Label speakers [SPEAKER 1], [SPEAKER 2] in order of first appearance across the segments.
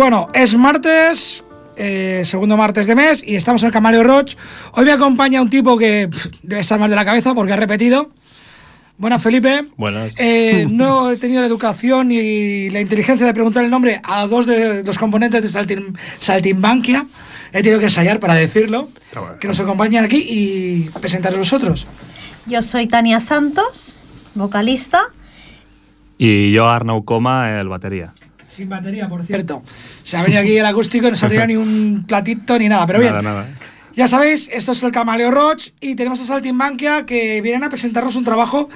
[SPEAKER 1] bueno, es martes, eh, segundo martes de mes, y estamos en el Camaleo Roach. Hoy me acompaña un tipo que pff, debe estar mal de la cabeza porque ha repetido. Buenas, Felipe.
[SPEAKER 2] Buenas.
[SPEAKER 1] Eh, no he tenido la educación ni la inteligencia de preguntar el nombre a dos de los componentes de Saltim- Saltimbanquia. He tenido que ensayar para decirlo. Que nos acompañan aquí y presentaros los otros.
[SPEAKER 3] Yo soy Tania Santos, vocalista.
[SPEAKER 2] Y yo, Arnau Coma, el batería.
[SPEAKER 1] Sin batería, por cierto. Se ha venido aquí el acústico y no se ha traído ni un platito ni nada. Pero bien,
[SPEAKER 2] Nada, nada.
[SPEAKER 1] ya sabéis, esto es el Camaleo Roach y tenemos a Saltimbanquia que vienen a presentarnos un trabajo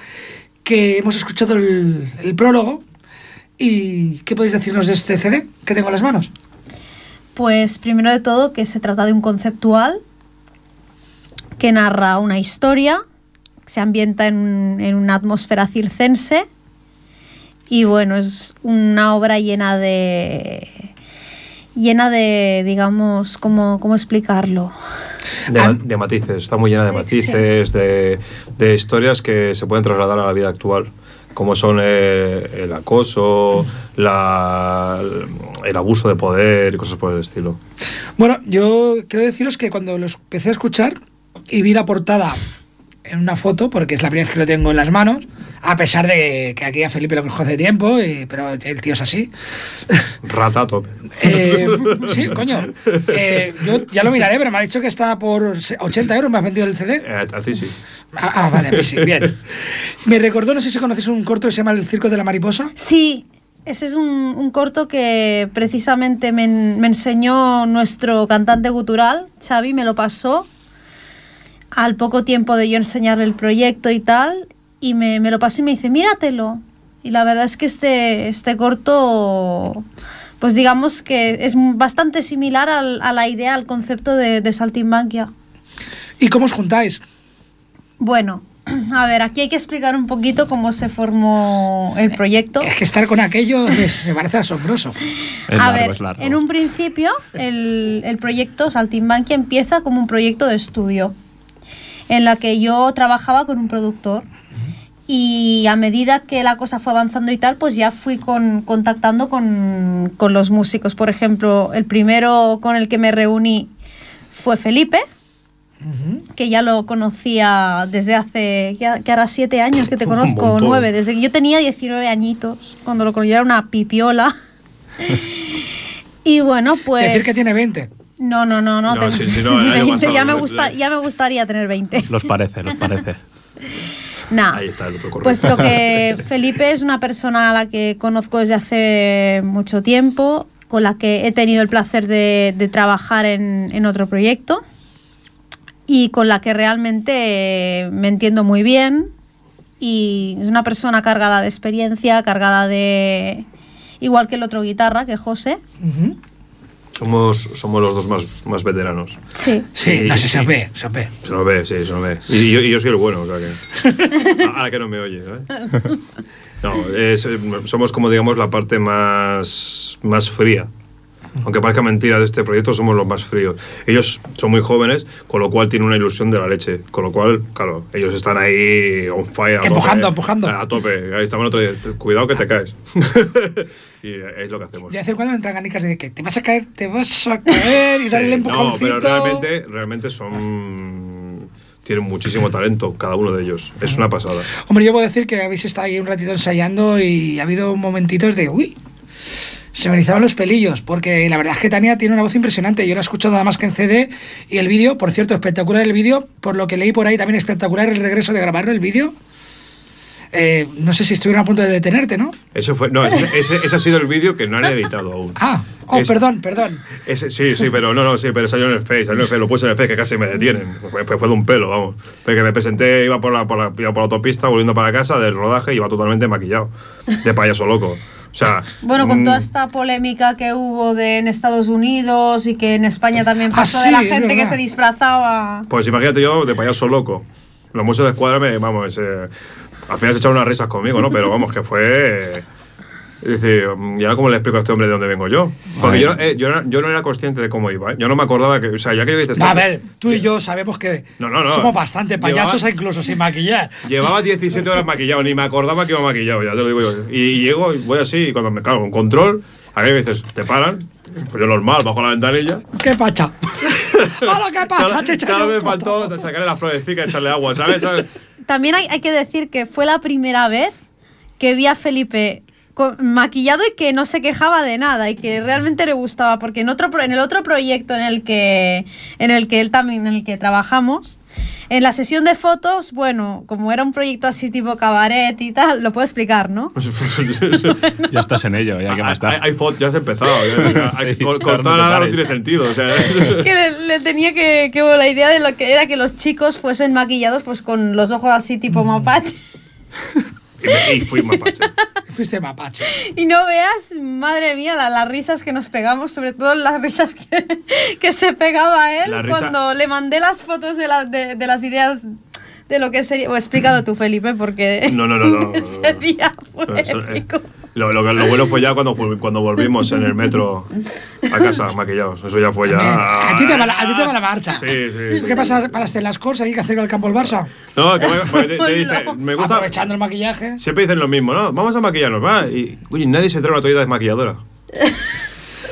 [SPEAKER 1] que hemos escuchado el, el prólogo. ¿Y qué podéis decirnos de este CD que tengo en las manos?
[SPEAKER 3] Pues primero de todo que se trata de un conceptual que narra una historia, se ambienta en, en una atmósfera circense y bueno, es una obra llena de llena de, digamos, ¿cómo, cómo explicarlo?
[SPEAKER 4] De,
[SPEAKER 1] Ah.
[SPEAKER 4] de matices, está muy llena de
[SPEAKER 3] Sí.
[SPEAKER 4] matices, de, de historias que se pueden trasladar a la vida actual, como son el acoso, la, el abuso de poder y cosas por el estilo.
[SPEAKER 1] Bueno, yo quiero deciros que cuando los empecé a escuchar y vi la portada en una foto, porque es la primera vez que lo tengo en las manos, a pesar de que aquí a Felipe lo conozco hace tiempo, y- pero el tío es así.
[SPEAKER 4] Rata a tope.
[SPEAKER 1] Eh, sí, coño. Eh, yo ya lo miraré, pero me ha dicho que está por se- 80 euros, me has vendido el CD.
[SPEAKER 4] Eh, a ti sí.
[SPEAKER 1] Ah, ah, vale, pues sí, bien. Me recordó, no sé si conocéis un corto que se llama El Circo de la Mariposa.
[SPEAKER 3] Sí, ese es un, un corto que precisamente me, en- me enseñó nuestro cantante gutural, Xavi, me lo pasó al poco tiempo de yo enseñarle el proyecto y tal, y me, me lo pasó y me dice, míratelo. Y la verdad es que este, este corto, pues digamos que es bastante similar al- a la idea, al concepto de, de Saltimbanquia.
[SPEAKER 1] ¿Y cómo os juntáis?
[SPEAKER 3] Bueno, a ver, aquí hay que explicar un poquito cómo se formó el proyecto.
[SPEAKER 1] Es que estar con aquello se parece asombroso.
[SPEAKER 2] Es
[SPEAKER 3] a
[SPEAKER 2] largo,
[SPEAKER 3] ver,
[SPEAKER 2] es largo.
[SPEAKER 3] en un principio el, el proyecto Saltimbanquia empieza como un proyecto de estudio en la que yo trabajaba con un productor y a medida que la cosa fue avanzando y tal, pues ya fui con, contactando con, con los músicos. Por ejemplo, el primero con el que me reuní fue Felipe, que ya lo conocía desde hace, que, que hará siete años que te conozco, nueve, desde que yo tenía 19 añitos, cuando lo conocí era una pipiola. y bueno, pues...
[SPEAKER 1] Decir que tiene 20.
[SPEAKER 3] No, no, no, no.
[SPEAKER 4] No,
[SPEAKER 3] tengo
[SPEAKER 4] sí, sí, no, el año
[SPEAKER 3] 20,
[SPEAKER 4] pasado,
[SPEAKER 3] ya, me gusta, ya me gustaría tener 20.
[SPEAKER 2] Los parece, los parece.
[SPEAKER 3] Nah.
[SPEAKER 4] Ahí está el otro correo.
[SPEAKER 3] Pues lo que Felipe es una persona a la que conozco desde hace mucho tiempo, con la que he tenido el placer de, de trabajar en, en otro proyecto. y con la que realmente me entiendo muy bien y es una persona cargada de experiencia, cargada de... igual que el otro guitarra, que José.
[SPEAKER 4] Somos, somos los dos más, más veteranos.
[SPEAKER 3] Sí.
[SPEAKER 1] Sí, no sé,
[SPEAKER 4] sí.
[SPEAKER 1] se ve, se ve.
[SPEAKER 4] Se nos ve, sí, se nos ve. Y yo, y yo soy el bueno, o sea que. Ahora que no me oye, ¿sabes? No, es, eh, somos como, digamos, la parte más, más fría. Aunque parezca mentira de este proyecto, somos los más fríos. Ellos son muy jóvenes, con lo cual tienen una ilusión de la leche. Con lo cual, claro, ellos están ahí on fire. a
[SPEAKER 1] Empujando,
[SPEAKER 4] tope,
[SPEAKER 1] empujando.
[SPEAKER 4] A tope. Ahí estamos otro día. Cuidado que te caes. y es lo que hacemos.
[SPEAKER 1] De vez en cuando entran ganicas de que te vas a caer, te vas a caer y darle el
[SPEAKER 4] Sí,
[SPEAKER 1] empujoncito.
[SPEAKER 4] No, pero realmente, realmente son. Tienen muchísimo talento, cada uno de ellos. Es una pasada.
[SPEAKER 1] Hombre, yo puedo decir que habéis estado ahí un ratito ensayando y ha habido momentitos de uy. Se me erizaban los pelillos, porque la verdad es que Tania tiene una voz impresionante. Yo la he escuchado nada más que en CD y el vídeo, por cierto, espectacular el vídeo. Por lo que leí por ahí, también espectacular el regreso de grabarlo, el vídeo. Eh, no sé si estuvieron a punto de detenerte, ¿no?
[SPEAKER 4] Eso fue. No, ese, ese- ese ha sido el vídeo que no han editado aún.
[SPEAKER 1] Ah, oh,
[SPEAKER 4] Es-
[SPEAKER 1] perdón, perdón.
[SPEAKER 4] Ese, sí, sí, pero no, no, sí, pero salió en el Face, salió en el Face, lo puse en el Face que casi me detienen. Fue, fue, fue de un pelo, vamos. Porque me presenté, iba por, la, por la, iba por la autopista, volviendo para casa del rodaje, iba totalmente maquillado, de payaso loco. O sea.
[SPEAKER 3] Bueno, con
[SPEAKER 4] mm,
[SPEAKER 3] toda esta polémica que hubo de en Estados Unidos y que en España también
[SPEAKER 1] Ah,
[SPEAKER 3] pasó
[SPEAKER 1] sí,
[SPEAKER 3] de la gente que se disfrazaba.
[SPEAKER 4] Pues imagínate yo de payaso loco. Los muchos de escuadra me, vamos, eh, al final se echaron unas risas conmigo, ¿no? Pero vamos, que fue. Decir, ¿y ahora cómo le explico a este hombre de dónde vengo yo? Porque yo, no- eh, yo, no, yo no era consciente de cómo iba. ¿eh? Yo no me acordaba que. O sea, ya que dices.
[SPEAKER 1] A ver, tú y yo sabemos que
[SPEAKER 4] No, no, no.
[SPEAKER 1] somos bastante payasos
[SPEAKER 4] Llevaba-
[SPEAKER 1] incluso sin maquillar.
[SPEAKER 4] Llevaba 17 horas maquillado, ni me acordaba que iba maquillado, ya te lo digo yo. Y, y llego y voy así, y cuando me cago en control, a mí me dices, te paran, pues yo normal, bajo la ventanilla.
[SPEAKER 1] ¿Qué pacha? Hola, ¿qué pacha,
[SPEAKER 4] Solo- me faltó sacarle la florecita y echarle agua, ¿sabes? ¿Sabes?
[SPEAKER 3] También hay, hay que decir que fue la primera vez que vi a Felipe maquillado y que no se quejaba de nada y que realmente le gustaba porque en otro en el otro proyecto en el que en el que él también en el que trabajamos en la sesión de fotos bueno como era un proyecto así tipo cabaret y tal lo puedo explicar no
[SPEAKER 2] Ya estás en ello, ya que más
[SPEAKER 4] Hay,
[SPEAKER 2] está.
[SPEAKER 4] hay fotos, ya has empezado. ya-
[SPEAKER 2] Sí, claro,
[SPEAKER 4] cortar
[SPEAKER 2] no
[SPEAKER 4] ahora no tiene sentido. O sea,
[SPEAKER 3] que le, le tenía que, que la idea de lo que era que los chicos fuesen maquillados pues con los ojos así tipo mapache
[SPEAKER 4] y, me- y fui mapache.
[SPEAKER 1] Fuiste mapache.
[SPEAKER 3] Y no veas, madre mía, la- las risas que nos pegamos, sobre todo las risas que, que se pegaba él
[SPEAKER 4] risa-
[SPEAKER 3] cuando le mandé las fotos de, la- de, de las ideas de lo que sería. O explícalo tú, Felipe, porque
[SPEAKER 4] No, no, no, no, no, no.
[SPEAKER 3] ese día fue
[SPEAKER 4] No, eso, eh,
[SPEAKER 3] épico.
[SPEAKER 4] Lo, lo, lo bueno fue ya cuando, cuando volvimos en el metro a casa maquillados. Eso ya fue ya.
[SPEAKER 1] A ti te va la, a ti te va la marcha.
[SPEAKER 4] Sí, sí.
[SPEAKER 1] ¿Qué pasa para las las cosas ahí que hacer el campo el Barça?
[SPEAKER 4] No, que me, te, te dice,
[SPEAKER 3] No.
[SPEAKER 4] me gusta.
[SPEAKER 1] Aprovechando el maquillaje.
[SPEAKER 4] Siempre dicen lo mismo, ¿no? Vamos a maquillarnos, ¿va? Y, oye, nadie se trae una toalla desmaquilladora.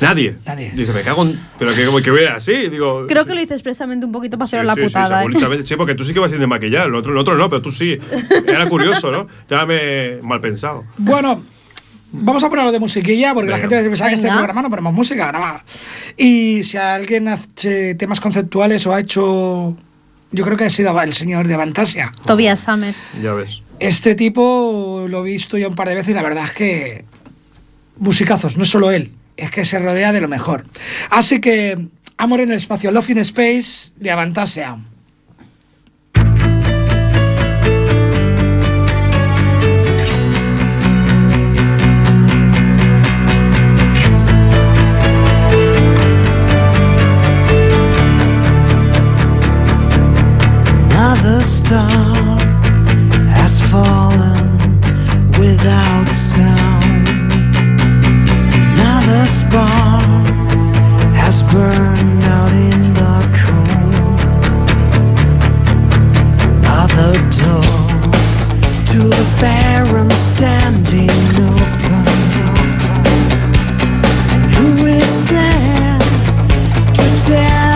[SPEAKER 4] Nadie.
[SPEAKER 1] Nadie.
[SPEAKER 4] Dice, me cago en. Pero que, que voy así. Digo.
[SPEAKER 3] Creo que lo hice expresamente un poquito para
[SPEAKER 4] Sí,
[SPEAKER 3] hacer la
[SPEAKER 4] sí, sí,
[SPEAKER 3] putada. ¿eh?
[SPEAKER 4] Sí, porque tú sí que vas sin desmaquillar. Nosotros, nosotros no, pero tú sí. Era curioso, ¿no? Ya me mal pensado.
[SPEAKER 1] Bueno, vamos a ponerlo de musiquilla porque la gente pensaba que este programa no ponemos música, nada. Y si alguien hace temas conceptuales o ha hecho. Yo creo que ha sido el señor de Fantasia.
[SPEAKER 3] Tobias Summer.
[SPEAKER 4] Ya ves.
[SPEAKER 1] Este tipo lo he visto ya un par de veces y la verdad es que. Musicazos, no es solo él, es que se rodea de lo mejor. Así que. Amor en el espacio, Love in Space de Avantasia.
[SPEAKER 5] Another star has fallen without sound. Another spark has burned out in the cold. Another door to the barren standing open. And who is there? to tell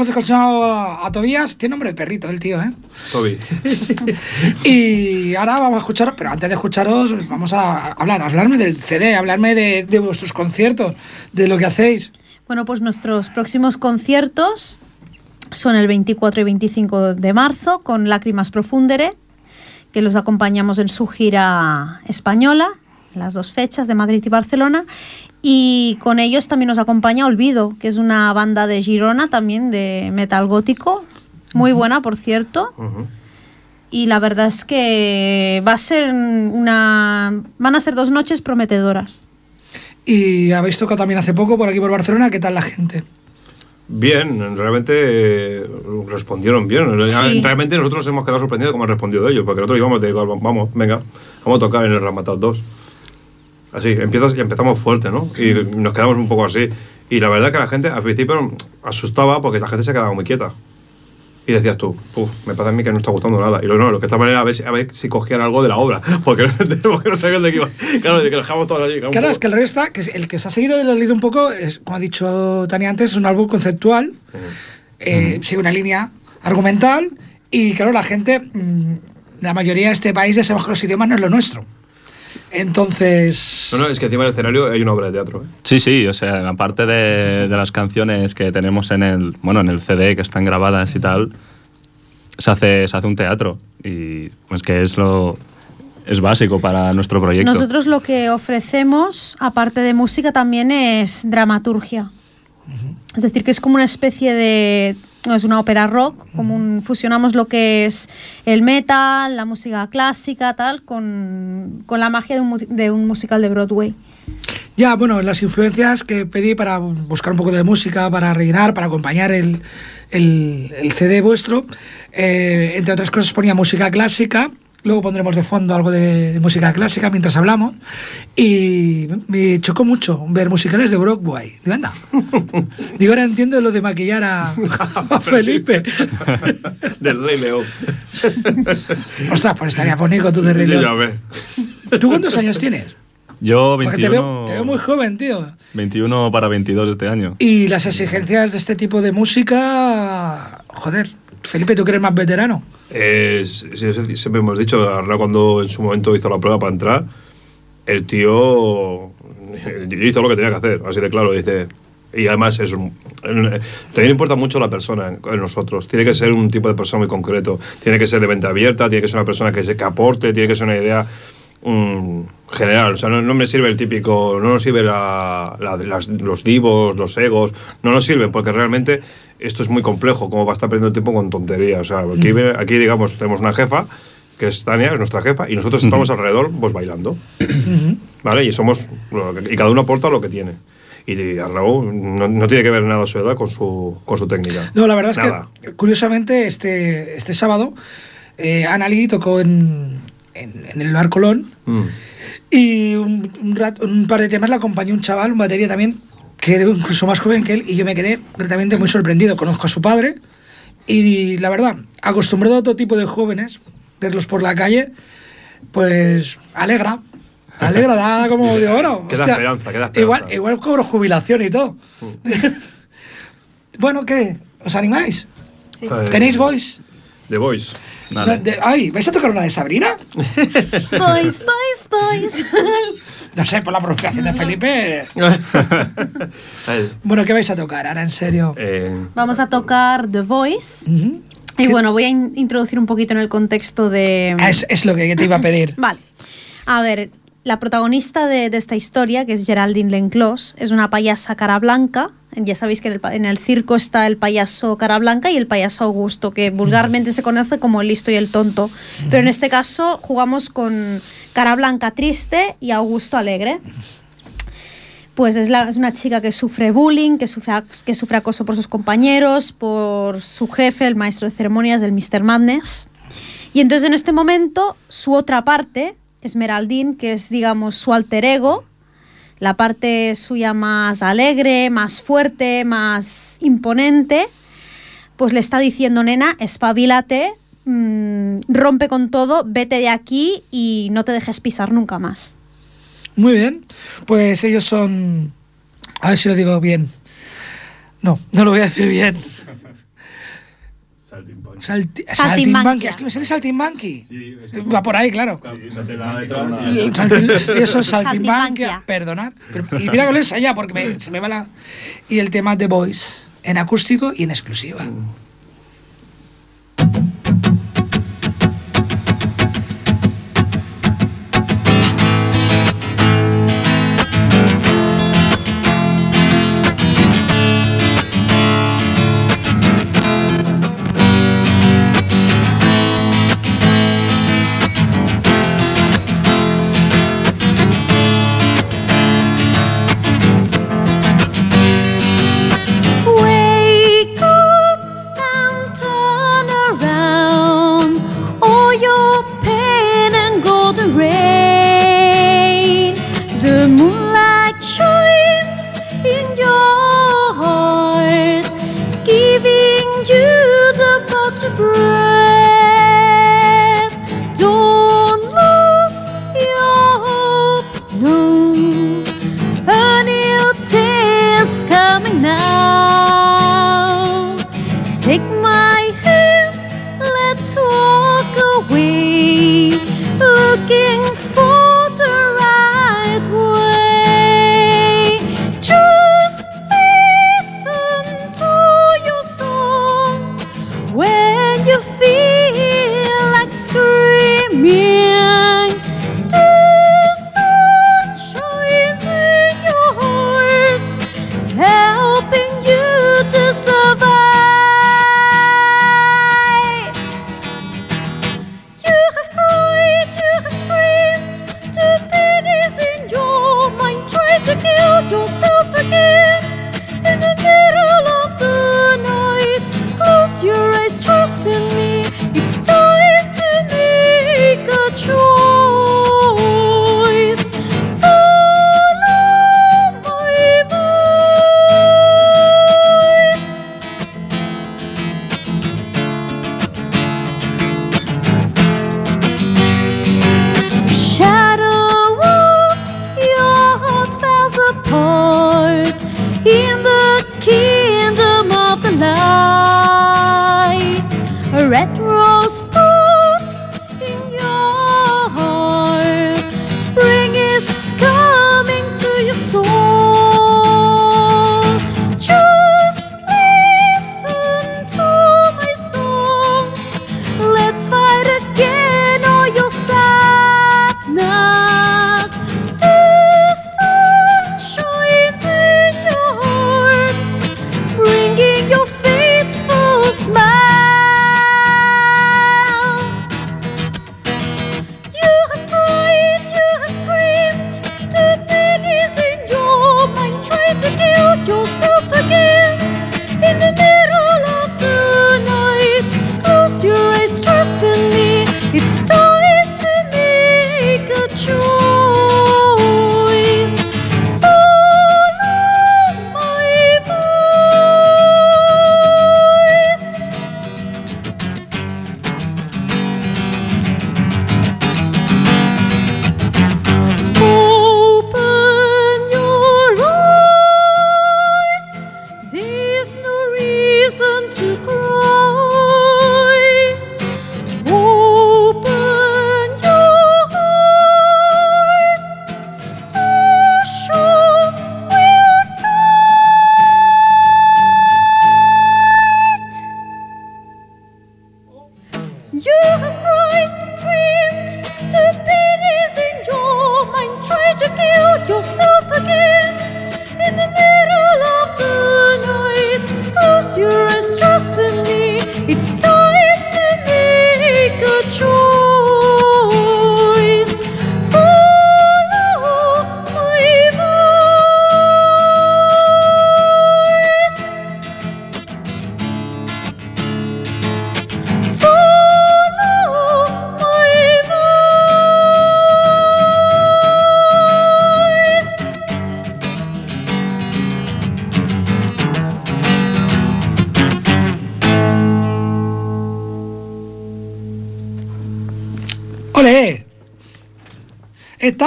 [SPEAKER 1] hemos escuchado a, a Tobías. Tiene nombre de perrito el tío, ¿eh?
[SPEAKER 4] Toby.
[SPEAKER 1] Y ahora vamos a escuchar, pero antes de escucharos, vamos a hablar, hablarme del CD, hablarme de, de vuestros conciertos, de lo que hacéis.
[SPEAKER 3] Bueno, pues nuestros próximos conciertos son el 24 y 25 de marzo con Lágrimas Profundere, que los acompañamos en su gira española, las dos fechas de Madrid y Barcelona. Y con ellos también nos acompaña Olvido, que es una banda de Girona también de metal gótico, muy buena por cierto.
[SPEAKER 4] Ujú.
[SPEAKER 3] Y la verdad es que va a ser una van a ser dos noches prometedoras.
[SPEAKER 1] Y habéis tocado también hace poco por aquí por Barcelona, ¿qué tal la gente?
[SPEAKER 4] Bien, realmente eh, respondieron bien.
[SPEAKER 3] Sí.
[SPEAKER 4] Realmente nosotros hemos quedado sorprendidos cómo han respondido ellos, porque nosotros íbamos de vamos, venga, vamos a tocar en el Ramatat 2. Así, empiezas empezamos fuerte, ¿no? Y nos quedamos un poco así. Y la verdad que la gente al principio asustaba porque la gente se quedaba muy quieta. Y decías tú, "Puf, me pasa a mí que no está gustando nada. Y lo, no, lo que esta manera a ver, si, a ver si cogían algo de la obra, porque, porque no sabían de qué iba. Claro, que lo dejamos allí.
[SPEAKER 1] Claro, es que el resto está, que es- el que os ha seguido y lo he leído un poco, es, como ha dicho Tania antes, es un álbum conceptual, eh, sigue una línea argumental y claro, la gente, mm, la mayoría de este país ya sabemos que los idiomas no es lo nuestro. Entonces,
[SPEAKER 4] No, no, es que encima del escenario hay una obra de teatro. ¿eh?
[SPEAKER 2] Sí, sí, o sea, aparte de, de las canciones que tenemos en el, bueno, en el CD que están grabadas y tal, se hace, se hace un teatro y pues que es lo es básico para nuestro proyecto.
[SPEAKER 3] Nosotros lo que ofrecemos, aparte de música, también es dramaturgia. Es decir, que es como una especie de... No es una ópera rock, como un, fusionamos lo que es el metal, la música clásica, tal, con, con la magia de un, de un musical de Broadway.
[SPEAKER 1] ya, bueno, las influencias que pedí para buscar un poco de música, para rellenar, para acompañar el, el- el CD vuestro, eh, entre otras cosas ponía música clásica, luego pondremos de fondo algo de, de música clásica mientras hablamos, y me chocó mucho ver musicales de Broadway. Digo, anda. Digo, ahora entiendo lo de maquillar a, a Felipe.
[SPEAKER 4] Del Rey León.
[SPEAKER 1] Ostras, pues estaría bonito tú de Rey León.
[SPEAKER 4] ya ves.
[SPEAKER 1] ¿Tú cuántos años tienes?
[SPEAKER 2] Yo
[SPEAKER 1] Porque
[SPEAKER 2] 21,
[SPEAKER 1] te veo, te veo muy joven, tío.
[SPEAKER 2] 21 para 22 este año.
[SPEAKER 1] Y las exigencias de este tipo de música, joder, Felipe, tú que eres más veterano.
[SPEAKER 4] Eh, siempre hemos dicho, ahora cuando en su momento hizo la prueba para entrar, el tío hizo lo que tenía que hacer, así de claro, dice. Y además es un, también importa mucho la persona en, nosotros. Tiene que ser un tipo de persona muy concreto. Tiene que ser de mente abierta, tiene que ser una persona que, se, que aporte, tiene que ser una idea mm, general. O sea, no, no me sirve el típico, no nos sirve la- la- las- los divos, los egos, no nos sirven porque realmente esto es muy complejo, como va a estar perdiendo tiempo con tonterías. O sea, aquí, viene- aquí digamos, tenemos una jefa, que es Tania, es nuestra jefa, y nosotros estamos alrededor pues bailando. ¿Vale? Y somos, y cada uno aporta lo que tiene. Y Arnau no, no tiene que ver nada su edad con su, con su técnica.
[SPEAKER 1] No, la verdad es que, curiosamente, este, este sábado, eh, Anali tocó en, en, en el Bar Colón
[SPEAKER 4] Mm.
[SPEAKER 1] y un, un rat- un par de temas le acompañó un chaval, un batería también, que era incluso más joven que él, y yo me quedé gratamente muy sorprendido. Conozco a su padre y, la verdad, acostumbrado a otro tipo de jóvenes, verlos por la calle, pues alegra. Alegra, da como digo, bueno.
[SPEAKER 4] Queda esperanza, queda esperanza.
[SPEAKER 1] Igual, igual cobro jubilación y todo. bueno, ¿qué? ¿Os animáis?
[SPEAKER 4] Eh,
[SPEAKER 1] ¿Tenéis voice?
[SPEAKER 4] The Voice.
[SPEAKER 2] Dale.
[SPEAKER 1] De- ay, ¿vais a tocar una de Sabrina?
[SPEAKER 3] Boys, boys, boys.
[SPEAKER 1] No sé, por la pronunciación de Felipe. Bueno, ¿qué vais a tocar? Ahora, en serio.
[SPEAKER 4] eh,
[SPEAKER 3] Vamos a tocar The Voice. Y bueno, voy a in- introducir un poquito en el contexto de...
[SPEAKER 1] Ah, Es, es lo que te iba a pedir.
[SPEAKER 3] Vale. A ver, la protagonista de, de esta historia, que es Geraldine Lenclos, es una payasa cara blanca. Ya sabéis que en el, pa- en el circo está el payaso cara blanca y el payaso Augusto, que vulgarmente se conoce como el listo y el tonto. Pero en este caso jugamos con cara blanca triste y Augusto alegre. Pues es, la- es una chica que sufre bullying, que sufre, que sufre acoso por sus compañeros, por su jefe, el maestro de ceremonias del Mr. Madness. Y entonces en este momento su otra parte, Esmeraldine, que es digamos su alter ego, la parte suya más alegre, más fuerte, más imponente, pues le está diciendo, nena, espabilate, mm, rompe con todo, vete de aquí y no te dejes pisar nunca más.
[SPEAKER 1] Muy bien. Pues ellos son. A ver si lo digo bien. No, no lo voy a decir bien.
[SPEAKER 3] Saltimbanqui. Es que saltimbanqui. Sí, Va por ahí, claro. Y eso es
[SPEAKER 1] saltimbanqui.
[SPEAKER 3] Perdonar. Pero, y mira que lo allá porque me, se me va la. Y el tema de Voice en acústico y en exclusiva.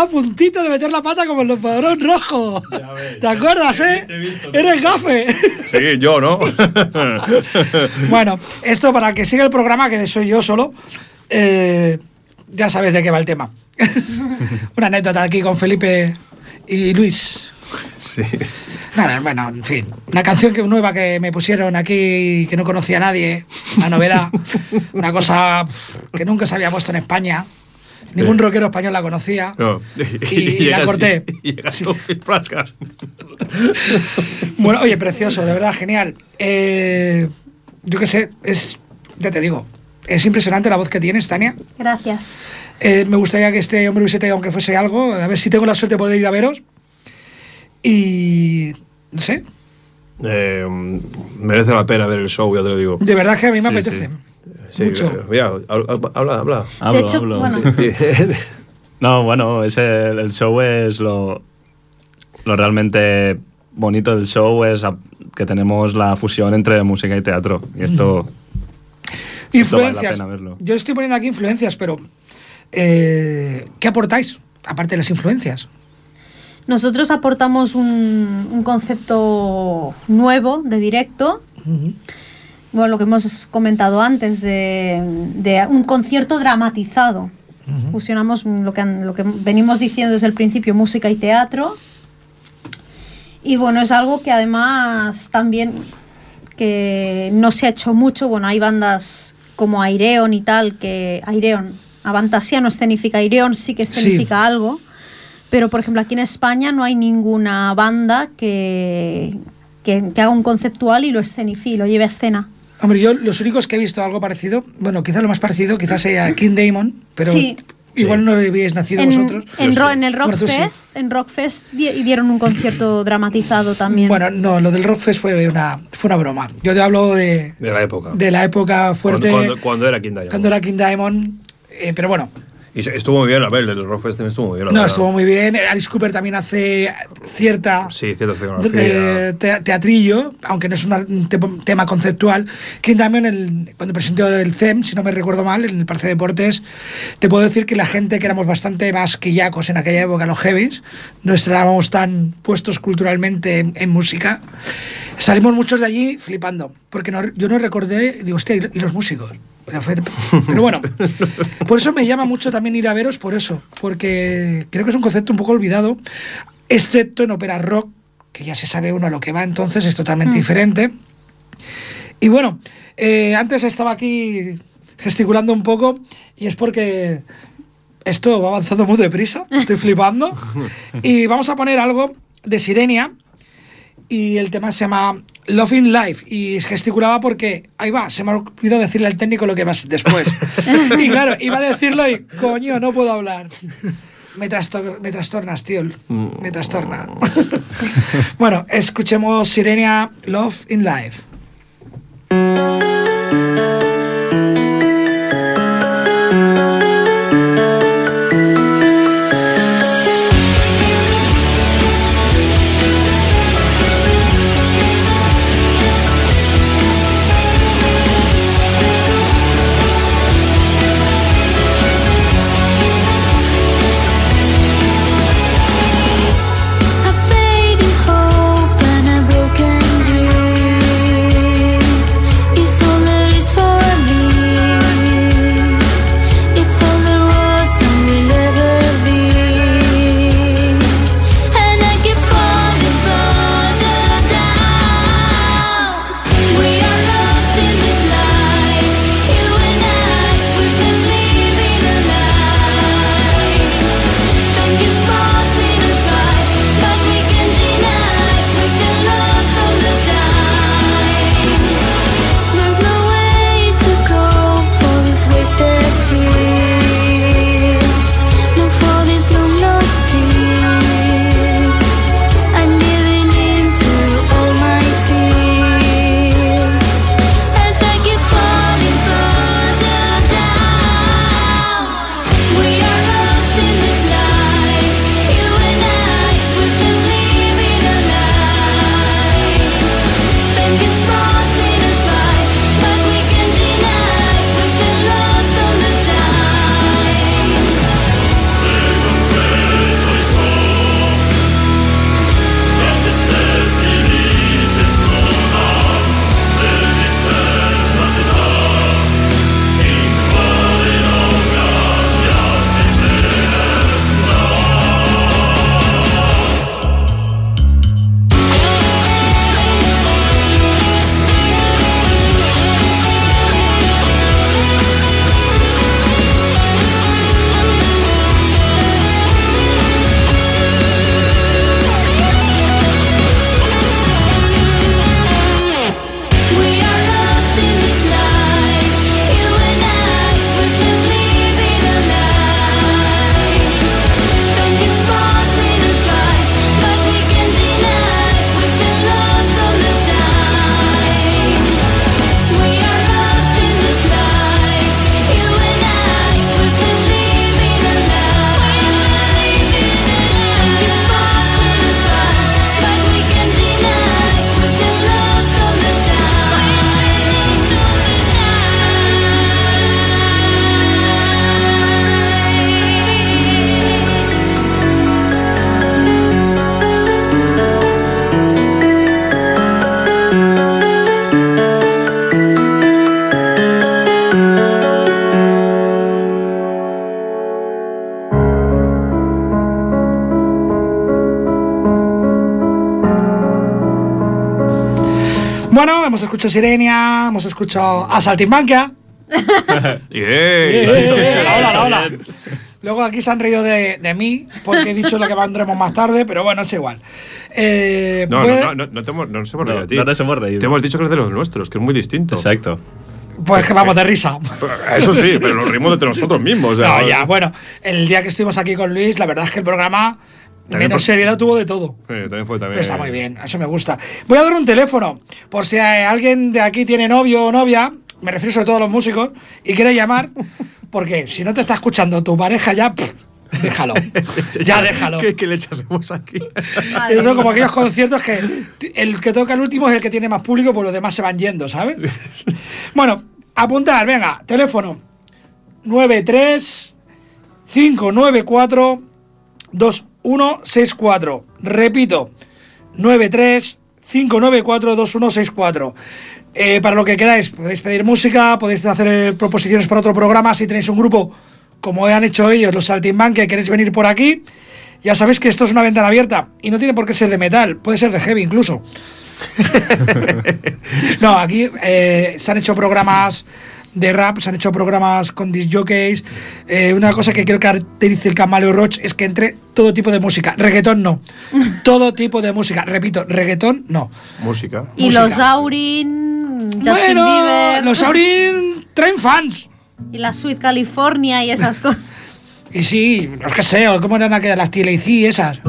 [SPEAKER 1] Está a puntito de meter la pata como el padrón rojo.
[SPEAKER 4] ves,
[SPEAKER 1] ¿Te acuerdas,
[SPEAKER 4] te-
[SPEAKER 1] eh?
[SPEAKER 4] te visto,
[SPEAKER 1] Eres gafe.
[SPEAKER 4] Sí, yo, ¿no?
[SPEAKER 1] bueno, esto para que siga el programa, que soy yo solo, eh, ya sabes de qué va el tema. Una anécdota aquí con Felipe y Luis.
[SPEAKER 4] sí.
[SPEAKER 1] Nada, bueno, en fin. Una canción que, nueva que me pusieron aquí que no conocía a nadie. Una novedad. Una cosa que nunca se había puesto en España. Ningún rockero español la conocía.
[SPEAKER 4] No.
[SPEAKER 1] Y- y la corté.
[SPEAKER 4] Y llegas
[SPEAKER 1] Sí.
[SPEAKER 4] con mil frascas.
[SPEAKER 1] Bueno, oye, precioso, de verdad, genial. Eh, yo qué sé, es. Ya te digo, es impresionante la voz que tienes, Tania.
[SPEAKER 3] Gracias.
[SPEAKER 1] Eh, me gustaría que este hombre hubiese aunque fuese algo, a ver si tengo la suerte de poder ir a veros. Y. No sé,
[SPEAKER 4] Eh, merece la pena ver el show, ya te lo digo.
[SPEAKER 1] de verdad que a mí me
[SPEAKER 4] Sí,
[SPEAKER 1] apetece.
[SPEAKER 4] Sí,
[SPEAKER 1] Mucho.
[SPEAKER 4] eh, mira, habla, habla. habla.
[SPEAKER 2] Hablo,
[SPEAKER 3] de hecho,
[SPEAKER 2] hablo.
[SPEAKER 3] bueno,
[SPEAKER 2] No, bueno, ese, el show es lo, lo realmente bonito del show es que tenemos la fusión entre música y teatro. Y esto, Esto vale la
[SPEAKER 1] Influencias.
[SPEAKER 2] pena verlo.
[SPEAKER 1] Yo estoy poniendo aquí influencias, pero. eh, ¿Qué aportáis? Aparte de las influencias.
[SPEAKER 3] nosotros aportamos un, un concepto nuevo de directo. Bueno, lo que hemos comentado antes de, de un concierto dramatizado. Fusionamos lo que, han- lo que venimos diciendo desde el principio, música y teatro. Y bueno, es algo que además también que no se ha hecho mucho. Bueno, hay bandas como Aireon y tal, que Aireon, Avantasia no escenifica, Aireon sí que
[SPEAKER 1] Sí.
[SPEAKER 3] escenifica algo. Pero, por ejemplo, aquí en España no hay ninguna banda que, que, que haga un conceptual y lo escenifique, y lo lleve a escena.
[SPEAKER 1] Hombre, yo los únicos que he visto algo parecido, bueno, quizás lo más parecido, quizás sea King Damon, pero
[SPEAKER 3] Sí.
[SPEAKER 1] igual
[SPEAKER 4] Sí.
[SPEAKER 1] no habíais nacido
[SPEAKER 3] En,
[SPEAKER 1] vosotros.
[SPEAKER 3] en, ro- en el
[SPEAKER 1] Bueno, tú sí.
[SPEAKER 3] Rockfest, en Rockfest di- dieron un concierto dramatizado también.
[SPEAKER 1] Bueno, no, lo del Rockfest fue una, fue una broma. Yo te hablo de,
[SPEAKER 4] De la época.
[SPEAKER 1] de la época fuerte,
[SPEAKER 4] Cuando, cuando- cuando era King Diamond.
[SPEAKER 1] cuando era King Diamond, eh, pero bueno,
[SPEAKER 4] Y estuvo muy bien, a ver, el Rockfest también estuvo muy bien. la
[SPEAKER 1] no,
[SPEAKER 4] verdad.
[SPEAKER 1] estuvo muy bien. Alice Cooper también hace cierta
[SPEAKER 4] Sí, cierta
[SPEAKER 1] eh, te- teatrillo, aunque no es una- un te- tema conceptual. King Diamond, el- cuando presentó el CEM, si no me recuerdo mal, en el Parque de Deportes, te puedo decir que la gente que éramos bastante más quillacos en aquella época, los heavies, no estábamos tan puestos culturalmente en, en música, salimos muchos de allí flipando, porque no- yo no recordé, digo, hostia, ¿y los músicos? Pero, bueno, por eso me llama mucho también ir a veros, por eso, porque creo que es un concepto un poco olvidado, excepto en ópera rock, que ya se sabe uno a lo que va, entonces es totalmente diferente. Y bueno, eh, antes estaba aquí gesticulando un poco y es porque esto va avanzando muy deprisa, estoy flipando. Y vamos a poner algo de Sirenia y el tema se llama Love in Life y gesticulaba porque, ahí va, se me ha olvidado decirle al técnico lo que va después. y claro, iba a decirlo y, coño, no puedo hablar. Me, trastor- me trastornas, tío. Me trastorna. bueno, escuchemos Sirenia Love in Life. Escuchado Sirenia, hemos escuchado a Saltimbanquia. Hola, hola, hola. Luego aquí se han reído de, de mí porque he dicho lo que vendremos más tarde, pero bueno, es igual. Eh,
[SPEAKER 4] No,
[SPEAKER 1] puede-
[SPEAKER 4] no, no, no, te hemos, no nos hemos reído
[SPEAKER 2] No,
[SPEAKER 4] a ti.
[SPEAKER 2] no nos hemos reído.
[SPEAKER 4] Te hemos dicho que es de los nuestros, que es muy distinto.
[SPEAKER 2] Exacto.
[SPEAKER 1] Pues que vamos de risa.
[SPEAKER 4] Eso sí, pero nos rimos de nosotros mismos. o sea,
[SPEAKER 1] No, ya, bueno, el día que estuvimos aquí con Luis, la verdad es que el programa
[SPEAKER 4] También
[SPEAKER 1] menos
[SPEAKER 4] por-
[SPEAKER 1] seriedad tuvo de todo.
[SPEAKER 4] Sí, también fue también.
[SPEAKER 1] Pero está muy bien, eso me gusta. Voy a dar un teléfono, por si eh, alguien de aquí tiene novio o novia, me refiero sobre todo a los músicos, y quiere llamar, porque si no te está escuchando tu pareja ya, pff, déjalo. ya déjalo.
[SPEAKER 4] ¿Qué, qué le echaremos aquí?
[SPEAKER 3] Vale.
[SPEAKER 1] Eso como aquellos conciertos que el que toca el último es el que tiene más público, pues los demás se van yendo, ¿sabes? bueno, apuntar, venga, teléfono 93 594 2164. Repito, 93 594 2164. Eh, para lo que queráis, podéis pedir música, podéis hacer eh, proposiciones para otro programa. Si tenéis un grupo, como han hecho ellos, los Saltimban, que queréis venir por aquí, ya sabéis que esto es una ventana abierta y no tiene por qué ser de metal, puede ser de heavy incluso. no, aquí eh, se han hecho programas de rap, se han hecho programas con disc jockeys. Eh, una cosa que creo que caracteriza el Camaleo Roach es que entre todo tipo de música. Reggaetón no. todo tipo de música. Repito, reggaetón no.
[SPEAKER 4] Música.
[SPEAKER 3] Y
[SPEAKER 1] música.
[SPEAKER 3] los Aurin, Justin
[SPEAKER 1] bueno,
[SPEAKER 3] Bieber.
[SPEAKER 1] los Aurin traen fans.
[SPEAKER 3] Y la Sweet California y esas cosas.
[SPEAKER 1] Y sí, no es que sé, ¿cómo eran aquellas las TLC esas?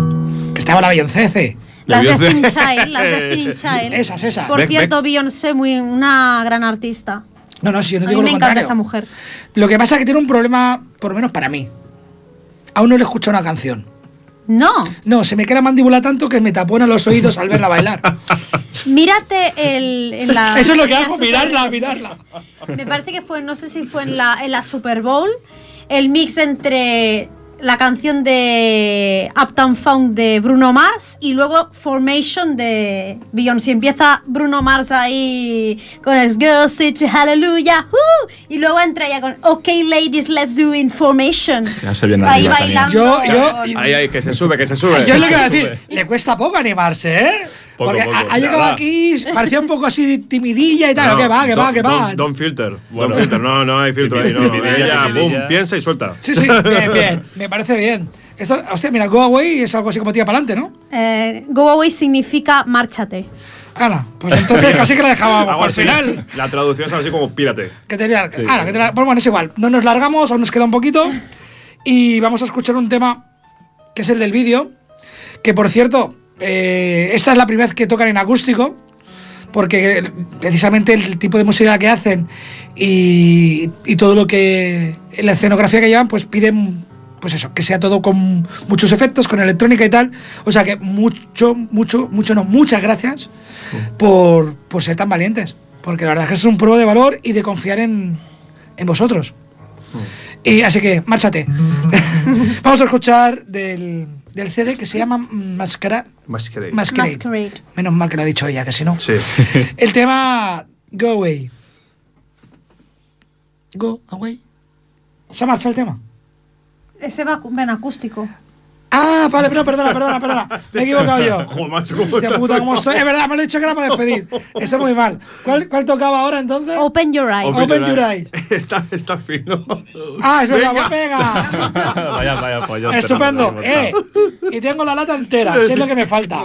[SPEAKER 1] Que estaba la Beyoncé.
[SPEAKER 4] La
[SPEAKER 3] Las
[SPEAKER 4] Beyoncé.
[SPEAKER 3] Destiny Child, las Destiny Child.
[SPEAKER 1] Esas, esas.
[SPEAKER 3] Por cierto, Beyoncé, muy, una gran artista.
[SPEAKER 1] No, no, sí, yo no
[SPEAKER 3] A mí
[SPEAKER 1] digo
[SPEAKER 3] me
[SPEAKER 1] lo
[SPEAKER 3] encanta
[SPEAKER 1] contrario.
[SPEAKER 3] esa mujer.
[SPEAKER 1] Lo que pasa es que tiene un problema, por lo menos para mí. Aún no le he escuchado una canción.
[SPEAKER 3] No,
[SPEAKER 1] No, se me queda mandíbula tanto que me tapona los oídos al verla bailar.
[SPEAKER 3] mírate el, en la.
[SPEAKER 1] Eso es lo que hago,
[SPEAKER 3] Super-
[SPEAKER 1] mirarla, mirarla.
[SPEAKER 3] Me parece que fue, no sé si fue en la, en la Super Bowl, el mix entre la canción de Uptown Funk de Bruno Mars y luego Formation de Beyoncé. Empieza Bruno Mars ahí con el Girl Sit Hallelujah ¡uh! y luego entra ella con OK Ladies, let's do Information.
[SPEAKER 2] Ya se viene
[SPEAKER 3] ahí bailando.
[SPEAKER 1] Yo- yo-
[SPEAKER 3] con-
[SPEAKER 4] Ahí, ahí, que se sube, que se sube.
[SPEAKER 1] Yo es lo que voy a decir, le cuesta poco animarse, ¿eh?
[SPEAKER 2] Poco,
[SPEAKER 1] Porque
[SPEAKER 2] poco.
[SPEAKER 1] ha, ha llegado aquí, parecía un poco así timidilla y tal.
[SPEAKER 4] No,
[SPEAKER 1] que va, que va,
[SPEAKER 4] don't-
[SPEAKER 1] que va.
[SPEAKER 4] Don't, don't filter.
[SPEAKER 2] Bueno.
[SPEAKER 4] Don't filter. No, no hay filtro ahí. No.
[SPEAKER 2] Timidilla,
[SPEAKER 4] boom, piensa y suelta.
[SPEAKER 1] Sí, sí, bien, bien. Me parece bien. Esto, hostia, mira, Go Away es algo así como tía para adelante, ¿no?
[SPEAKER 3] Eh, go Away significa márchate.
[SPEAKER 1] Ala, pues entonces casi que la dejábamos
[SPEAKER 4] así.
[SPEAKER 1] final.
[SPEAKER 4] La traducción es algo así como pírate.
[SPEAKER 1] Que te, ala, que te la- pues bueno, es igual. No nos largamos, aún nos queda un poquito. Y vamos a escuchar un tema que es el del vídeo. Que por cierto, eh, esta es la primera vez que tocan en acústico. Porque precisamente el tipo de música que hacen y, y todo lo que. la escenografía que llevan, pues piden. Pues eso, que sea todo con muchos efectos, con electrónica y tal. O sea que mucho, mucho, mucho no, muchas gracias por, por ser tan valientes. Porque la verdad es que es un prueba de valor y de confiar en, en vosotros. Y así que, márchate. Vamos a escuchar del, del CD que se llama Mascara,
[SPEAKER 4] Masquerade.
[SPEAKER 1] Masquerade.
[SPEAKER 3] Masquerade.
[SPEAKER 1] Menos mal que lo ha dicho ella, que si no.
[SPEAKER 4] Sí.
[SPEAKER 1] El tema Go Away. Go Away. ¿Se ha marchado el tema?
[SPEAKER 3] Ese va en acústico.
[SPEAKER 1] Ah, vale, pero perdona, perdona, perdona. Me he equivocado yo.
[SPEAKER 4] Joder, macho, ¿cómo
[SPEAKER 1] Hostia
[SPEAKER 4] estás
[SPEAKER 1] puta,
[SPEAKER 4] hoy?
[SPEAKER 1] ¿cómo estoy? Es verdad, me lo he dicho que era para despedir. Eso muy mal. ¿Cuál, cuál tocaba ahora entonces?
[SPEAKER 3] Open your eyes.
[SPEAKER 1] Open Open your eyes.
[SPEAKER 4] Está, está fino.
[SPEAKER 1] Ah, es verdad,
[SPEAKER 4] Venga.
[SPEAKER 1] pues venga.
[SPEAKER 2] vaya, vaya, pollo.
[SPEAKER 1] Estupendo. Eh, y tengo la lata entera, si es lo que me falta.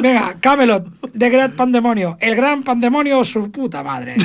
[SPEAKER 1] Venga, Camelot, The Great Pandemonio. El gran pandemonio, su puta madre.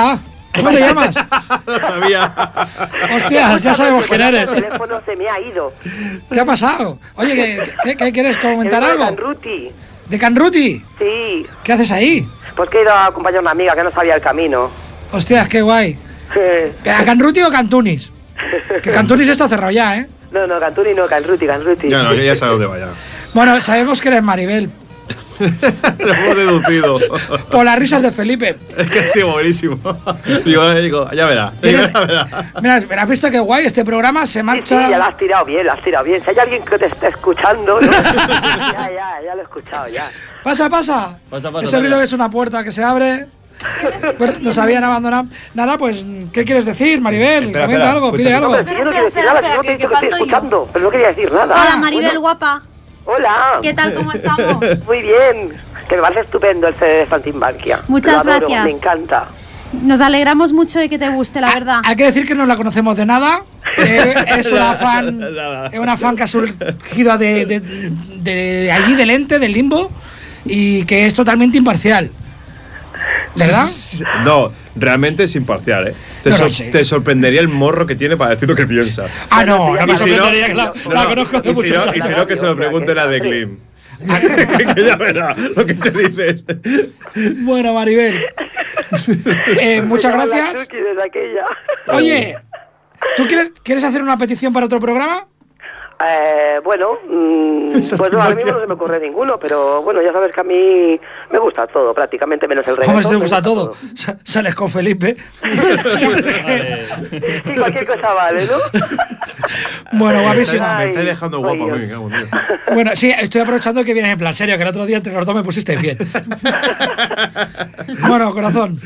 [SPEAKER 1] Hola. ¿Cómo te llamas?
[SPEAKER 4] Lo sabía.
[SPEAKER 1] Hostias, ya sabemos quién
[SPEAKER 6] El
[SPEAKER 1] eres.
[SPEAKER 6] teléfono se me ha ido.
[SPEAKER 1] ¿Qué ha pasado? Oye, ¿qué, qué- qué quieres comentar
[SPEAKER 6] El de
[SPEAKER 1] algo?
[SPEAKER 6] Canruti.
[SPEAKER 1] ¿De Canruti?
[SPEAKER 6] Sí.
[SPEAKER 1] ¿Qué haces ahí?
[SPEAKER 6] Pues que he ido a acompañar a una amiga que no sabía el camino.
[SPEAKER 1] Hostias, qué guay. ¿A Canruti o Cantunis? Que Cantunis está cerrado ya, ¿eh?
[SPEAKER 6] No, no, Canturi no, Canruti, Canruti.
[SPEAKER 4] Ya no, que ya sabe dónde vaya.
[SPEAKER 1] Bueno, sabemos que eres Maribel.
[SPEAKER 4] Lo hemos deducido.
[SPEAKER 1] Por las risas de Felipe.
[SPEAKER 4] Es que ha sido buenísimo. Digo, eh, digo, ya verá.
[SPEAKER 1] ¿Tienes-
[SPEAKER 4] Ya verá.
[SPEAKER 1] Mira, ¿has visto qué guay? Este programa se
[SPEAKER 6] Sí, sí,
[SPEAKER 1] marcha.
[SPEAKER 6] ya la has tirado bien, la has tirado bien. Si hay alguien que te esté escuchando, ¿no? ya, ya, ya lo he escuchado, ya.
[SPEAKER 1] Pasa, pasa.
[SPEAKER 4] Pasa, pasa,
[SPEAKER 1] Ese ruido es una puerta que se abre. Pues nos habían abandonado. Nada, pues, ¿qué quieres decir, Maribel?
[SPEAKER 4] Espera,
[SPEAKER 1] Comenta
[SPEAKER 4] espera,
[SPEAKER 1] algo, pide algo.
[SPEAKER 3] Espera, espera,
[SPEAKER 6] te
[SPEAKER 3] que- que
[SPEAKER 6] que estoy
[SPEAKER 3] falto yo.
[SPEAKER 6] escuchando, pero no quería decir nada.
[SPEAKER 3] Hola Maribel,
[SPEAKER 6] bueno.
[SPEAKER 3] guapa.
[SPEAKER 6] Hola.
[SPEAKER 3] ¿Qué tal? ¿Cómo estamos?
[SPEAKER 6] Muy bien. Que me parece estupendo el CD de Santimbanquia.
[SPEAKER 3] Muchas
[SPEAKER 6] Lo adoro,
[SPEAKER 3] gracias.
[SPEAKER 6] Me encanta.
[SPEAKER 3] Nos alegramos mucho de que te guste, la verdad.
[SPEAKER 1] Hay que decir que no la conocemos de nada. Eh, es una fan,
[SPEAKER 4] Nada.
[SPEAKER 1] es una fan que ha surgido de, de, de allí, del ente, del limbo, y que es totalmente imparcial. ¿Verdad?
[SPEAKER 4] No, realmente es imparcial, ¿eh? Te,
[SPEAKER 1] No lo
[SPEAKER 4] sor-
[SPEAKER 1] sé.
[SPEAKER 4] te sorpentaría el morro que tiene para decir lo que piensa.
[SPEAKER 1] Ah, no, no me
[SPEAKER 4] Y si no,
[SPEAKER 1] sorprendería que la,
[SPEAKER 4] no,
[SPEAKER 1] la
[SPEAKER 4] no,
[SPEAKER 1] conozco hace
[SPEAKER 4] y si
[SPEAKER 1] muchos
[SPEAKER 4] no, y si no, que se lo pregunte la de Klim. que ya verá lo que te dicen.
[SPEAKER 1] Bueno, Maribel. Eh, muchas gracias. Oye, ¿tú quieres, quieres hacer una petición para otro programa?
[SPEAKER 6] Eh, bueno, mm, pues no, ahora mismo no se me ocurre ninguno, pero bueno, ya sabes que a mí me gusta todo, prácticamente menos el reggaetón.
[SPEAKER 1] Si te
[SPEAKER 6] me
[SPEAKER 1] gusta todo. Sa- Sales con Felipe.
[SPEAKER 6] Sí, cualquier cosa vale, ¿no?
[SPEAKER 1] Bueno,
[SPEAKER 4] Me
[SPEAKER 1] guapísima.
[SPEAKER 4] estáis dejando
[SPEAKER 6] Ay,
[SPEAKER 4] guapo a mí.
[SPEAKER 1] Bueno, sí, estoy aprovechando que vienes en plan serio, que el otro día entre los dos me pusiste bien. Bueno, corazón,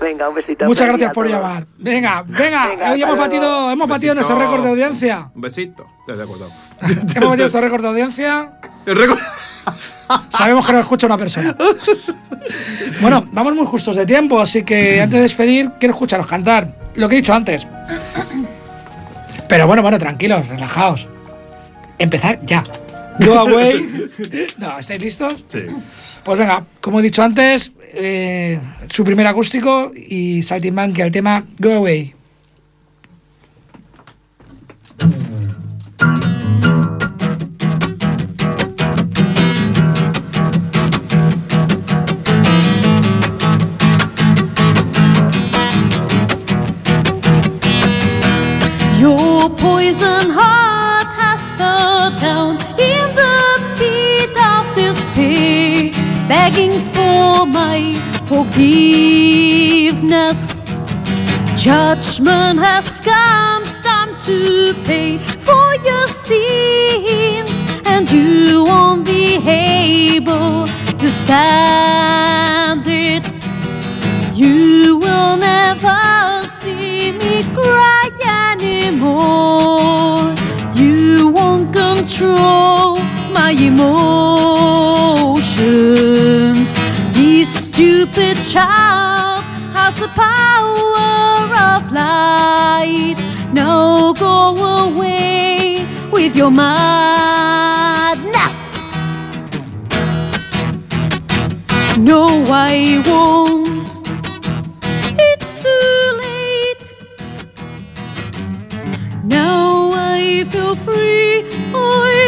[SPEAKER 6] Venga, un besito.
[SPEAKER 1] muchas gracias
[SPEAKER 6] a
[SPEAKER 1] por llamar. Venga, venga,
[SPEAKER 6] Venga,
[SPEAKER 1] hoy hemos batido, hemos batido nuestro récord de audiencia.
[SPEAKER 4] Un besito. Ya te he
[SPEAKER 1] hemos batido nuestro récord de audiencia.
[SPEAKER 4] El récord-
[SPEAKER 1] Sabemos que nos escucha una persona. Bueno, vamos muy justos de tiempo, así que antes de despedir, quiero escucharos cantar. Lo que he dicho antes. Pero bueno, bueno, tranquilos, relajaos. Empezar ya. Go away. No, ¿estáis listos?
[SPEAKER 4] Sí.
[SPEAKER 1] Pues venga, como he dicho antes, eh, su primer acústico y Saltimbanqui al tema Go Away.
[SPEAKER 7] Forgiveness. Judgment has come, it's time to pay for your sins, and you won't be able to stand it. You will never see me cry anymore. You won't control
[SPEAKER 3] my emotions. Child has the power of light. Now go away with your madness. No, I won't. It's too late. Now I feel free. I'm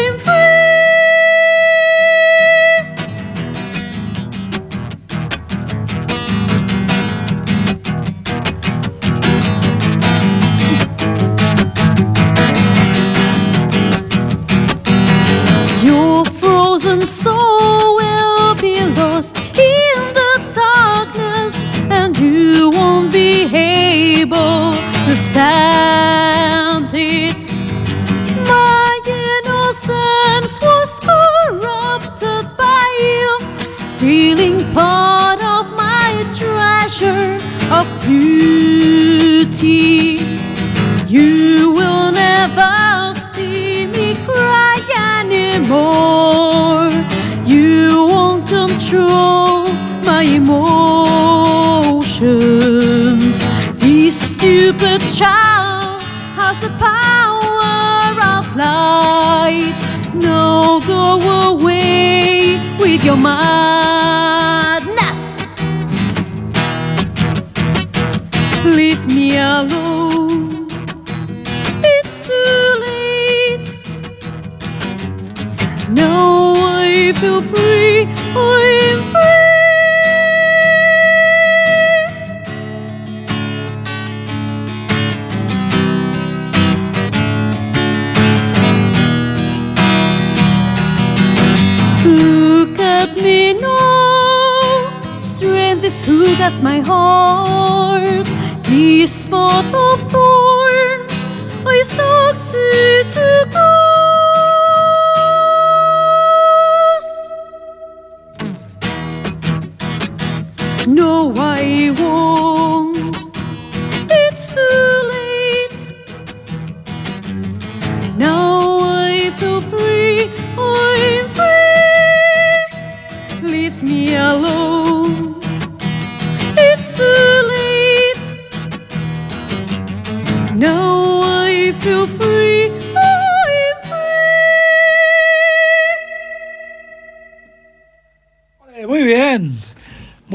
[SPEAKER 3] is who guides my heart. This path of thorns, I succeed to cross. No, I won't.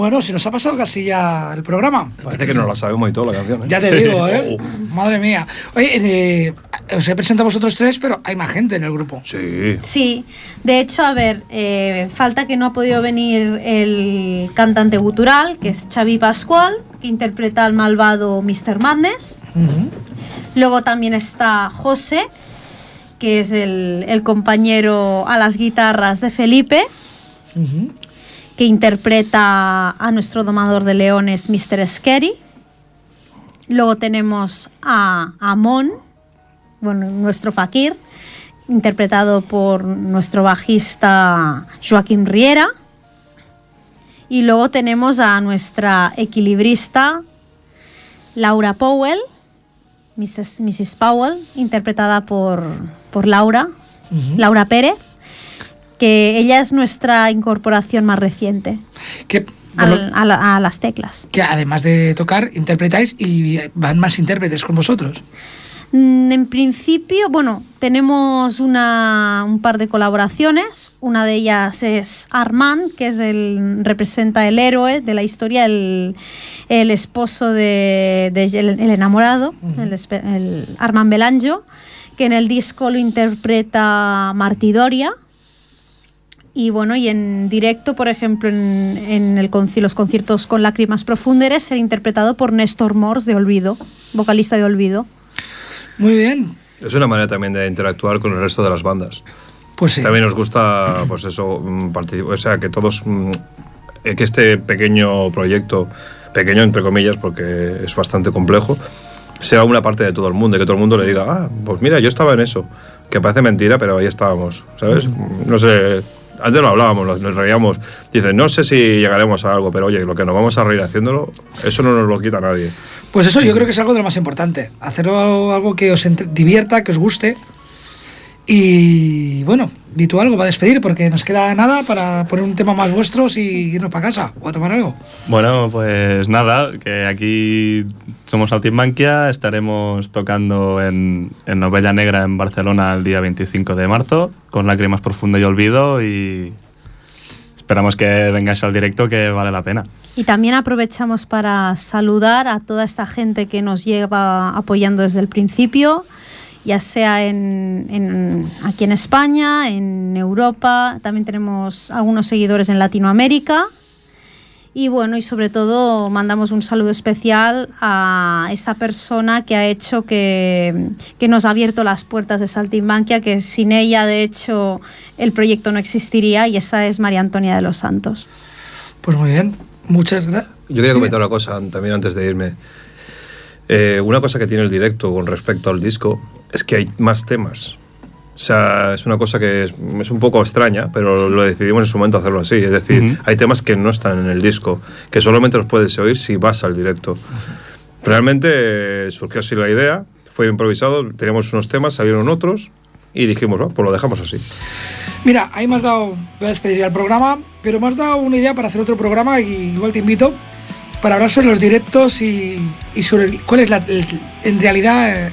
[SPEAKER 1] Bueno, si nos ha pasado casi ya el programa.
[SPEAKER 4] Parece que no la sabemos y todo la canción. ¿eh?
[SPEAKER 1] Ya te digo, ¿eh?
[SPEAKER 4] Oh.
[SPEAKER 1] Madre mía. Oye, eh, os he presentado a vosotros tres, pero hay más gente en el grupo.
[SPEAKER 4] Sí.
[SPEAKER 8] Sí, de hecho, a ver, eh, falta que no ha podido venir el cantante gutural, que es Xavi Pascual, que interpreta al malvado Mr. Madness. Luego también está José, que es el, el compañero a las guitarras de Felipe, que interpreta a nuestro domador de leones, Mr. Scary. Luego tenemos a Amon, bueno, nuestro fakir, interpretado por nuestro bajista Joaquín Riera. Y luego tenemos a nuestra equilibrista Laura Powell, Mrs. Mrs. Powell, interpretada por, por Laura, Laura Pérez, que ella es nuestra incorporación más reciente al- a, la- a las teclas.
[SPEAKER 1] que además de tocar, interpretáis y van más intérpretes con vosotros.
[SPEAKER 8] Mm, En principio, bueno, tenemos una, un par de colaboraciones. Una de ellas es Armand, que es el, representa el héroe de la historia, el, el esposo de, de- el, el enamorado, el, espe- el Armand Belanjo, que en el disco lo interpreta Martidoria. Y bueno, y en directo, por ejemplo, en, en el conci- los conciertos con lágrimas profundas, será interpretado por Néstor Mors de Olvido, vocalista de Olvido.
[SPEAKER 1] Muy bien.
[SPEAKER 4] Es una manera también de interactuar con el resto de las bandas.
[SPEAKER 1] Pues sí.
[SPEAKER 4] También nos gusta, pues eso, mm, o sea, que todos, mm, eh, que este pequeño proyecto, pequeño entre comillas, porque es bastante complejo, sea una parte de todo el mundo y que todo el mundo le diga, ah, pues mira, yo estaba en eso, que parece mentira, pero ahí estábamos, ¿sabes? No sé, antes lo hablábamos, nos, reíamos, dicen, no sé si llegaremos a algo, pero oye, lo que nos vamos a reír haciéndolo, eso no nos lo quita nadie.
[SPEAKER 1] Pues eso yo creo que es algo de lo más importante. Hacerlo algo que os divierta, que os guste. Y bueno, di tú algo para despedir, porque nos queda nada para poner un tema más vuestros y irnos para casa o a tomar algo.
[SPEAKER 2] Bueno, pues nada, que aquí somos Altimbanquia, estaremos tocando en, en Novella Negra en Barcelona el día 25 de marzo, con Lágrimas Profunda y Olvido, y esperamos que vengáis al directo, que vale la pena.
[SPEAKER 3] Y también aprovechamos para saludar a toda esta gente que nos lleva apoyando desde el principio, ya sea en, en- aquí en España, en Europa, también tenemos algunos seguidores en Latinoamérica. Y bueno, y sobre todo mandamos un saludo especial a esa persona que ha hecho que, que nos ha abierto las puertas de Saltimbanquia, que sin ella, de hecho, el proyecto no existiría, y esa es María Antonia de los Santos.
[SPEAKER 1] Pues muy bien, muchas gracias.
[SPEAKER 4] Yo quería comentar una cosa también antes de irme. Eh, una cosa que tiene el directo con respecto al disco es que hay más temas. O sea, es una cosa que es, es un poco extraña, pero lo decidimos en su momento hacerlo así. Es decir, hay temas que no están en el disco, que solamente los puedes oír si vas al directo. Realmente eh, surgió así la idea, fue improvisado, teníamos unos temas, salieron otros y dijimos, "Va, pues lo dejamos así.
[SPEAKER 1] Mira, ahí me has dado, voy a despedir ya el programa, pero me has dado una idea para hacer otro programa y igual te invito para hablar sobre los directos y, y sobre cuál es la, el- en realidad eh,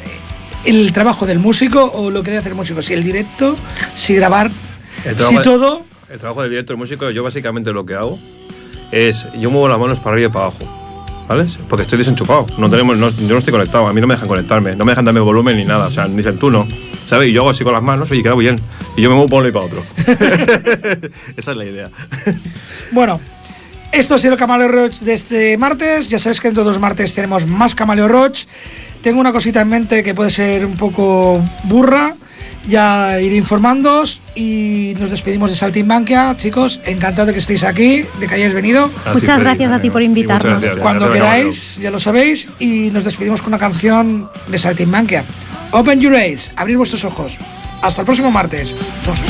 [SPEAKER 1] el trabajo del músico o lo que debe hacer el músico. Si el directo, si grabar, si
[SPEAKER 4] de-
[SPEAKER 1] todo.
[SPEAKER 4] El trabajo del director músico, yo básicamente lo que hago es, yo muevo las manos para arriba y para abajo, ¿vale? Porque estoy desenchufado, no tenemos, no- yo no estoy conectado, a mí no me dejan conectarme, no me dejan darme volumen ni nada, o sea, me dicen tú no, ¿sabes? Y yo hago así con las manos, oye, queda bien, y yo me muevo para uno y para otro. Esa es la idea.
[SPEAKER 1] Bueno, esto ha sido Camaleo Roach de este martes. Ya sabéis que dentro de dos martes tenemos más Camaleo Roach. Tengo una cosita en mente que puede ser un poco burra. Ya iré informándoos y nos despedimos de Saltimbanquia. Chicos, encantado de que estéis aquí, de que hayáis venido.
[SPEAKER 4] A
[SPEAKER 3] Muchas gracias a ti por invitarnos.
[SPEAKER 4] gracias.
[SPEAKER 1] Cuando queráis, ya lo sabéis. Y nos despedimos con una canción de Saltimbanquia. Open your eyes, abrir vuestros ojos. Hasta el próximo martes. Dos.